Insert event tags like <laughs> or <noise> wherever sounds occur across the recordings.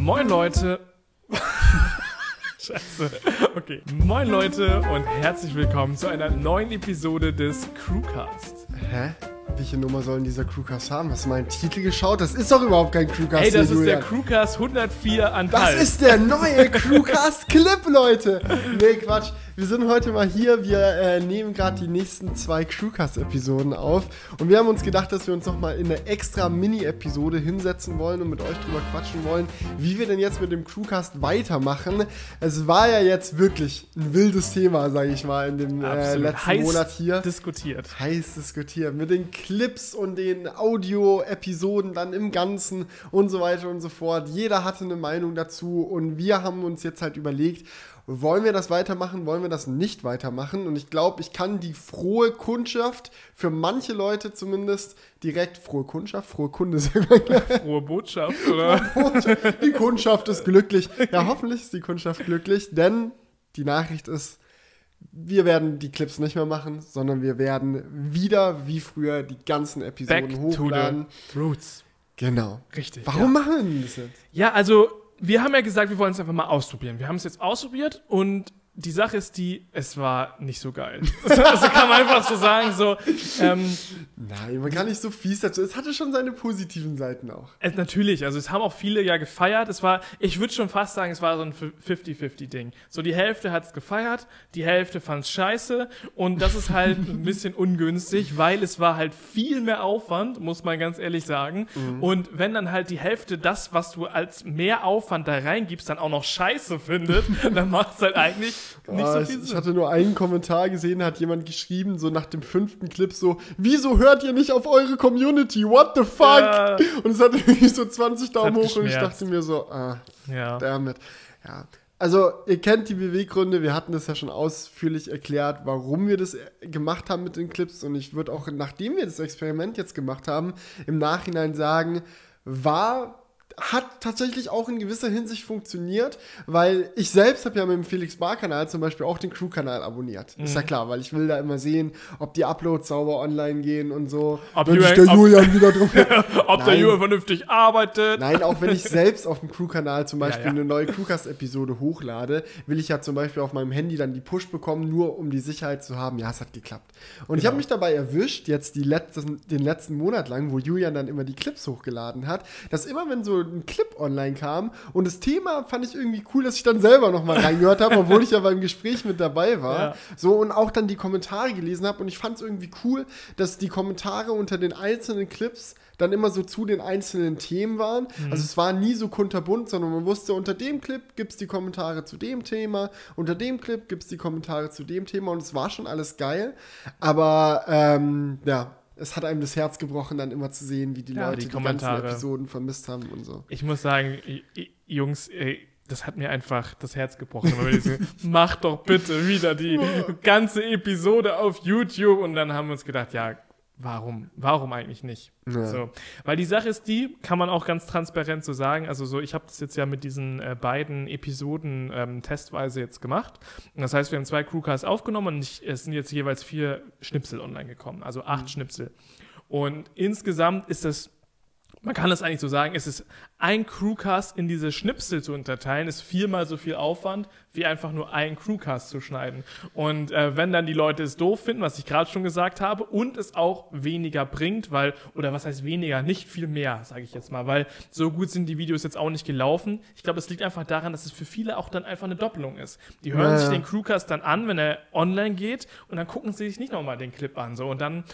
Moin Leute. Scheiße. Okay. Moin Leute und herzlich willkommen zu einer neuen Episode des Crewcast. Hä? Welche Nummer sollen dieser Crewcast haben? Hast du meinen Titel geschaut? Das ist doch überhaupt kein Crewcast. Hey, das ist der Julian. Crewcast 104 an Das ist der neue Crewcast-Clip, Leute. Nee, Quatsch. Wir sind heute mal hier. Wir äh, nehmen gerade die nächsten zwei Crewcast-Episoden auf. Und wir haben uns gedacht, dass wir uns nochmal in eine extra Mini-Episode hinsetzen wollen und mit euch drüber quatschen wollen, wie wir denn jetzt mit dem Crewcast weitermachen. Es war ja jetzt wirklich ein wildes Thema, sage ich mal, in dem äh, letzten Heiß Monat hier. diskutiert. heiß diskutiert. Mit den Clips und den Audio-Episoden dann im Ganzen und so weiter und so fort. Jeder hatte eine Meinung dazu und wir haben uns jetzt halt überlegt, wollen wir das weitermachen, wollen wir das nicht weitermachen? Und ich glaube, ich kann die frohe Kundschaft, für manche Leute zumindest, direkt frohe Kundschaft, frohe Kunde, <laughs> sagen. Frohe Botschaft, oder? Die Kundschaft ist glücklich. Ja, hoffentlich ist die Kundschaft glücklich, denn die Nachricht ist, wir werden die Clips nicht mehr machen, sondern wir werden wieder wie früher die ganzen Back Episoden to hochladen. the roots. Genau. Richtig. Warum Ja. machen wir das jetzt? Ja, also wir haben ja gesagt, wir wollen es einfach mal ausprobieren. Wir haben es jetzt ausprobiert und die Sache ist die, es war nicht so geil. <laughs> also kann man einfach so sagen, so, ähm, Nein, man kann nicht so fies dazu. Es hatte schon seine positiven Seiten auch. es, natürlich, also es haben auch viele ja gefeiert. Es war, ich würde schon fast sagen, es war so ein 50-50-Ding. So die Hälfte hat es gefeiert, die Hälfte fand es scheiße und das ist halt <laughs> ein bisschen ungünstig, weil es war halt viel mehr Aufwand, muss man ganz ehrlich sagen. Und wenn dann halt die Hälfte das, was du als mehr Aufwand da reingibst, dann auch noch scheiße findet, <laughs> dann macht es halt eigentlich nicht so ich, viel ich Sinn. hatte nur einen Kommentar gesehen, hat jemand geschrieben, so nach dem fünften Clip so, wieso hört ihr nicht auf eure Community? What the fuck? Ja. Und es hatte wirklich so 20 Daumen hoch und ich geschmerzt. dachte mir so, ah, Ja. Damit. Ja. Also, ihr kennt die Beweggründe, wir hatten das ja schon ausführlich erklärt, warum wir das gemacht haben mit den Clips. Und ich würde auch, nachdem wir das Experiment jetzt gemacht haben, im Nachhinein sagen, war. Hat tatsächlich auch in gewisser Hinsicht funktioniert, weil ich selbst habe ja mit dem Felix Bar-Kanal zum Beispiel auch den Crew-Kanal abonniert. Ist Mhm. ja klar, weil ich will da immer sehen, ob die Uploads sauber online gehen und so. Ob Wenn Julian- der ob- Julian wieder drum <laughs> Ob der. Junge vernünftig arbeitet. Nein, auch wenn ich <laughs> selbst auf dem Crew-Kanal zum Beispiel Ja, ja. eine neue Crewcast-Episode hochlade, will ich ja zum Beispiel auf meinem Handy dann die Push bekommen, nur um die Sicherheit zu haben, ja, es hat geklappt. Und ich Genau. habe mich dabei erwischt, jetzt letzten, den letzten Monat lang, wo Julian dann immer die Clips hochgeladen hat, dass immer wenn so ein Clip online kam und das Thema fand ich irgendwie cool, dass ich dann selber nochmal reingehört habe, obwohl ich ja beim Gespräch mit dabei war. Ja. So und auch dann die Kommentare gelesen habe und ich fand es irgendwie cool, dass die Kommentare unter den einzelnen Clips dann immer so zu den einzelnen Themen waren. Also es war nie so kunterbunt, sondern man wusste, unter dem Clip gibt es die Kommentare zu dem Thema, unter dem Clip gibt es die Kommentare zu dem Thema und es war schon alles geil. Aber ähm, ja, es hat einem das Herz gebrochen, dann immer zu sehen, wie die Ja, Leute die die, Kommentare. ganzen Episoden vermisst haben und so. Ich muss sagen, Jungs, ey, das hat mir einfach das Herz gebrochen. <laughs> Mach doch bitte wieder die ganze Episode auf YouTube. Und dann haben wir uns gedacht, ja, warum? Warum eigentlich nicht? Ja. So. Weil die Sache ist die, kann man auch ganz transparent so sagen. Also so, ich habe das jetzt ja mit diesen äh, beiden Episoden ähm, testweise jetzt gemacht. Und das heißt, wir haben zwei Crewcasts aufgenommen und ich, es sind jetzt jeweils vier Schnipsel online gekommen. Also acht Schnipsel. Und insgesamt ist das man kann das eigentlich so sagen, es ist ein Crewcast in diese Schnipsel zu unterteilen, ist viermal so viel Aufwand, wie einfach nur einen Crewcast zu schneiden. Und äh, wenn dann die Leute es doof finden, was ich gerade schon gesagt habe, und es auch weniger bringt, weil, oder was heißt weniger, nicht viel mehr, sage ich jetzt mal, weil so gut sind die Videos jetzt auch nicht gelaufen. Ich glaube, es liegt einfach daran, dass es für viele auch dann einfach eine Doppelung ist. Die hören Ja, sich den Crewcast dann an, wenn er online geht, und dann gucken sie sich nicht nochmal den Clip an. So, und dann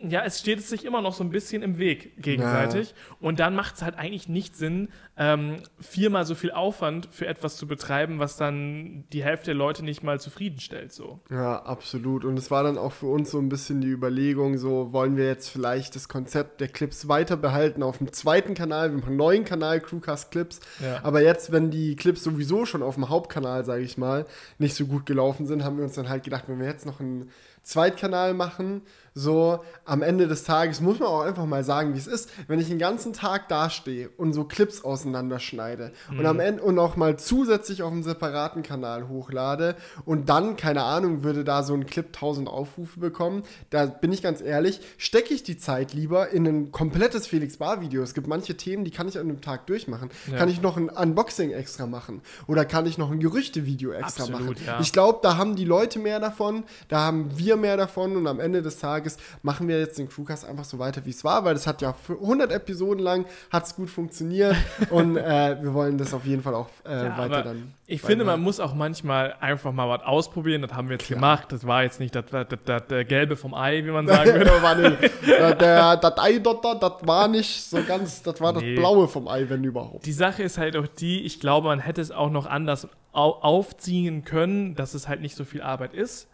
ja, es steht sich immer noch so ein bisschen im Weg gegenseitig. Und dann macht es halt eigentlich nicht Sinn, ähm, viermal so viel Aufwand für etwas zu betreiben, was dann die Hälfte der Leute nicht mal zufriedenstellt. So. Ja, absolut. Und es war dann auch für uns so ein bisschen die Überlegung, so wollen wir jetzt vielleicht das Konzept der Clips weiter behalten auf dem zweiten Kanal, wir machen einen neuen Kanal, Crewcast Clips. Ja. Aber jetzt, wenn die Clips sowieso schon auf dem Hauptkanal, sage ich mal, nicht so gut gelaufen sind, haben wir uns dann halt gedacht, wenn wir jetzt noch einen Zweitkanal machen. So, am Ende des Tages muss man auch einfach mal sagen, wie es ist. Wenn ich den ganzen Tag dastehe und so Clips auseinanderschneide und am Ende und auch mal zusätzlich auf einen separaten Kanal hochlade und dann, keine Ahnung, würde da so ein Clip 1000 Aufrufe bekommen, da bin ich ganz ehrlich, stecke ich die Zeit lieber in ein komplettes Felix Bar Video. Es gibt manche Themen, die kann ich an einem Tag durchmachen. Ja. Kann ich noch ein Unboxing extra machen oder kann ich noch ein Gerüchte-Video extra Absolut, machen. ja. Ich glaube, da haben die Leute mehr davon, da haben wir mehr davon und am Ende des Tages machen wir jetzt den Crewcast einfach so weiter, wie es war, weil das hat ja für 100 Episoden lang hat es gut funktioniert <laughs> und äh, wir wollen das auf jeden Fall auch äh, Ja, weiter aber dann. Ich finde, man muss auch manchmal einfach mal was ausprobieren. Das haben wir jetzt Klar. gemacht. Das war jetzt nicht das, das, das, das, Gelbe vom Ei, wie man sagen würde. das <laughs> war nicht, der, das Ei dort, da, das war nicht so ganz, das war das Nee. Blaue vom Ei, wenn überhaupt. Die Sache ist halt auch die, ich glaube, man hätte es auch noch anders au aufziehen können, dass es halt nicht so viel Arbeit ist.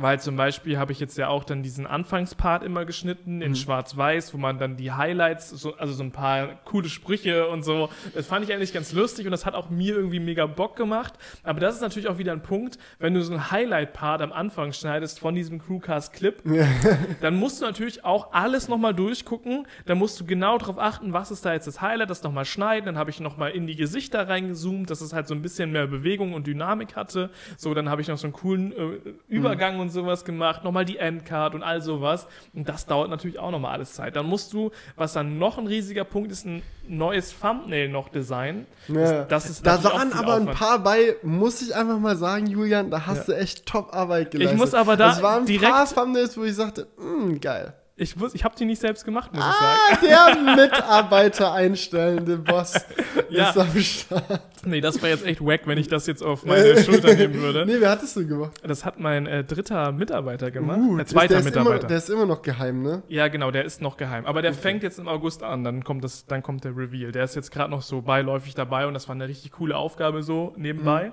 Weil zum Beispiel habe ich jetzt ja auch dann diesen Anfangspart immer geschnitten Mhm. in Schwarz-Weiß, wo man dann die Highlights, so, also so ein paar coole Sprüche und so, das fand ich eigentlich ganz lustig und das hat auch mir irgendwie mega Bock gemacht. Aber das ist natürlich auch wieder ein Punkt, wenn du so ein Highlight-Part am Anfang schneidest von diesem Crewcast-Clip, <laughs> dann musst du natürlich auch alles nochmal durchgucken. Dann musst du genau darauf achten, was ist da jetzt das Highlight, das nochmal schneiden. Dann habe ich nochmal in die Gesichter reingezoomt, dass es halt so ein bisschen mehr Bewegung und Dynamik hatte. So, dann habe ich noch so einen coolen äh, Übergang und sowas gemacht. Nochmal die Endcard und all sowas. Und das dauert natürlich auch nochmal alles Zeit. Dann musst du, was dann noch ein riesiger Punkt ist, ein neues Thumbnail noch designen. Ja. Das, das ist da waren aber ein Aufwand. paar bei, muss ich einfach mal sagen, Julian, da hast du echt Top-Arbeit geleistet. muss aber da Es waren ein direkt- paar Thumbnails, wo ich sagte, "Mm, geil. Ich, muss- ich habe die nicht selbst gemacht, muss ich sagen. Ah, der <laughs> Mitarbeiter einstellende Boss <laughs> Ja. ist am Start. Nee, das wäre jetzt echt wack, wenn ich das jetzt auf meine <laughs> Schulter nehmen würde. Nee, wer hattest du gemacht? Das hat mein äh, dritter Mitarbeiter gemacht. Uh, äh, der ist Mitarbeiter. Immer, der ist immer noch geheim, ne? ja, genau, der ist noch geheim. Aber der fängt jetzt im August an, dann kommt, das, dann kommt der Reveal. Der ist jetzt gerade noch so beiläufig dabei und das war eine richtig coole Aufgabe so nebenbei. Mhm.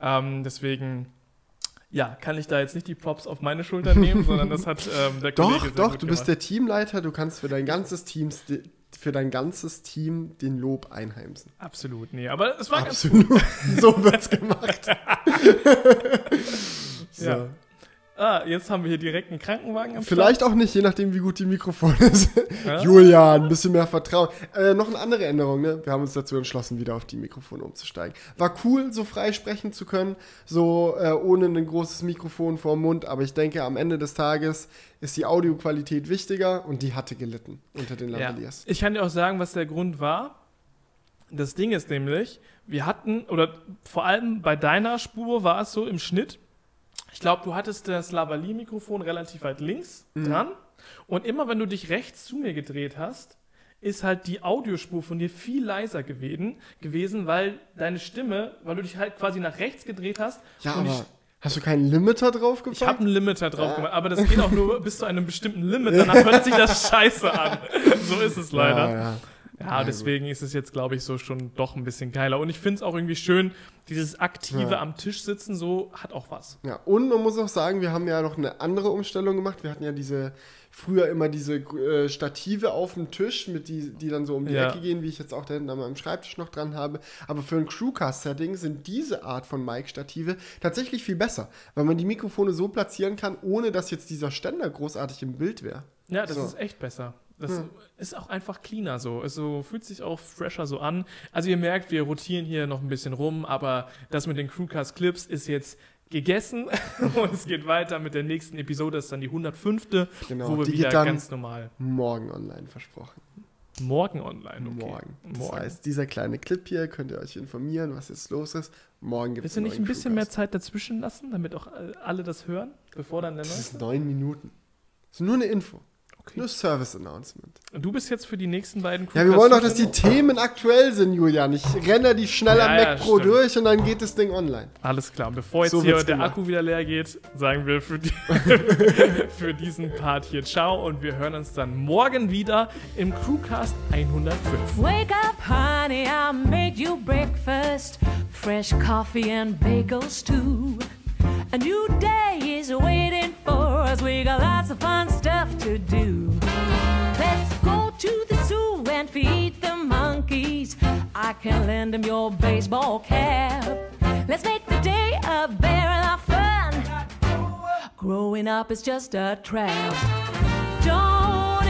Ähm, deswegen, ja, kann ich da jetzt nicht die Props auf meine Schulter nehmen, sondern das hat <laughs> ähm, der Kollege Doch, sehr doch, gut du bist gemacht. der Teamleiter, du kannst für dein ganzes Team für dein ganzes Team den Lob einheimsen. Absolut, nee, aber es war ganz Absolut. <laughs> so wird's gemacht. <laughs> so. Ja. Ah, jetzt haben wir hier direkt einen Krankenwagen am Vielleicht auch nicht, je nachdem, wie gut die Mikrofone <laughs> sind. Ja. Julian, ein bisschen mehr Vertrauen. Äh, noch eine andere Änderung, ne? Wir haben uns dazu entschlossen, wieder auf die Mikrofone umzusteigen. War cool, so frei sprechen zu können, so äh, ohne ein großes Mikrofon vor dem Mund, aber ich denke, am Ende des Tages ist die Audioqualität wichtiger und die hatte gelitten unter den Ja. Lavaliers. Ich kann dir auch sagen, was der Grund war. Das Ding ist nämlich, wir hatten, oder vor allem bei deiner Spur war es so im Schnitt, ich glaube, du hattest das Lavalier-Mikrofon relativ weit links dran und immer wenn du dich rechts zu mir gedreht hast, ist halt die Audiospur von dir viel leiser gewesen, gewesen, weil deine Stimme, weil du dich halt quasi nach rechts gedreht hast. Ja, und aber hast du keinen Limiter drauf ich, ich habe einen Limiter drauf gemacht, aber das geht auch nur <laughs> bis zu einem bestimmten Limit, danach hört sich das <laughs> scheiße an. So ist es leider. Ja, ja. Ja, Ja, deswegen ist es jetzt, glaube ich, so schon doch ein bisschen geiler. Und ich finde es auch irgendwie schön, dieses aktive Ja. am Tisch sitzen, so hat auch was. Ja, und man muss auch sagen, wir haben ja noch eine andere Umstellung gemacht. Wir hatten ja diese, früher immer diese äh, Stative auf dem Tisch, mit die, die dann so um die Ja. Ecke gehen, wie ich jetzt auch da hinten an meinem Schreibtisch noch dran habe. Aber für ein Crewcast-Setting sind diese Art von Mic-Stative tatsächlich viel besser, weil man die Mikrofone so platzieren kann, ohne dass jetzt dieser Ständer großartig im Bild wäre. Ja, das So. ist echt besser. Das Ja. ist auch einfach cleaner so. Also fühlt sich auch fresher so an. Also ihr merkt, wir rotieren hier noch ein bisschen rum, aber das mit den Crewcast Clips ist jetzt gegessen <laughs> und es geht weiter mit der nächsten Episode. Das ist dann die 105. Genau, wo wir die wieder ganz normal morgen online versprochen. morgen online. Okay. Morgen. Das Morgen. heißt, dieser kleine Clip hier könnt ihr euch informieren, was jetzt los ist. Morgen gibt es Willst du nicht ein bisschen mehr Zeit dazwischen lassen, damit auch äh, alle das hören, bevor dann der Das ist neun Minuten. Das ist nur eine Info. Okay. Nur Service Announcement. Du bist jetzt für die nächsten beiden Ja, wir wollen doch, dass die zuständig? Themen aktuell sind, Julian. Ich renne die schnell am Ja, ja, Mac Pro stimmt. durch und dann geht das Ding online. Alles klar. Bevor jetzt So hier der gemacht. Akku wieder leer geht, sagen wir für, die <laughs> für diesen Part hier Ciao und wir hören uns dann morgen wieder im Crewcast 105. Wake up, honey, I made you breakfast. Fresh coffee and bagels, too. A new day is waiting for us. We got lots of fun I can lend him your baseball cap. Let's make the day a barrel of fun. Growing up is just a trap. Don't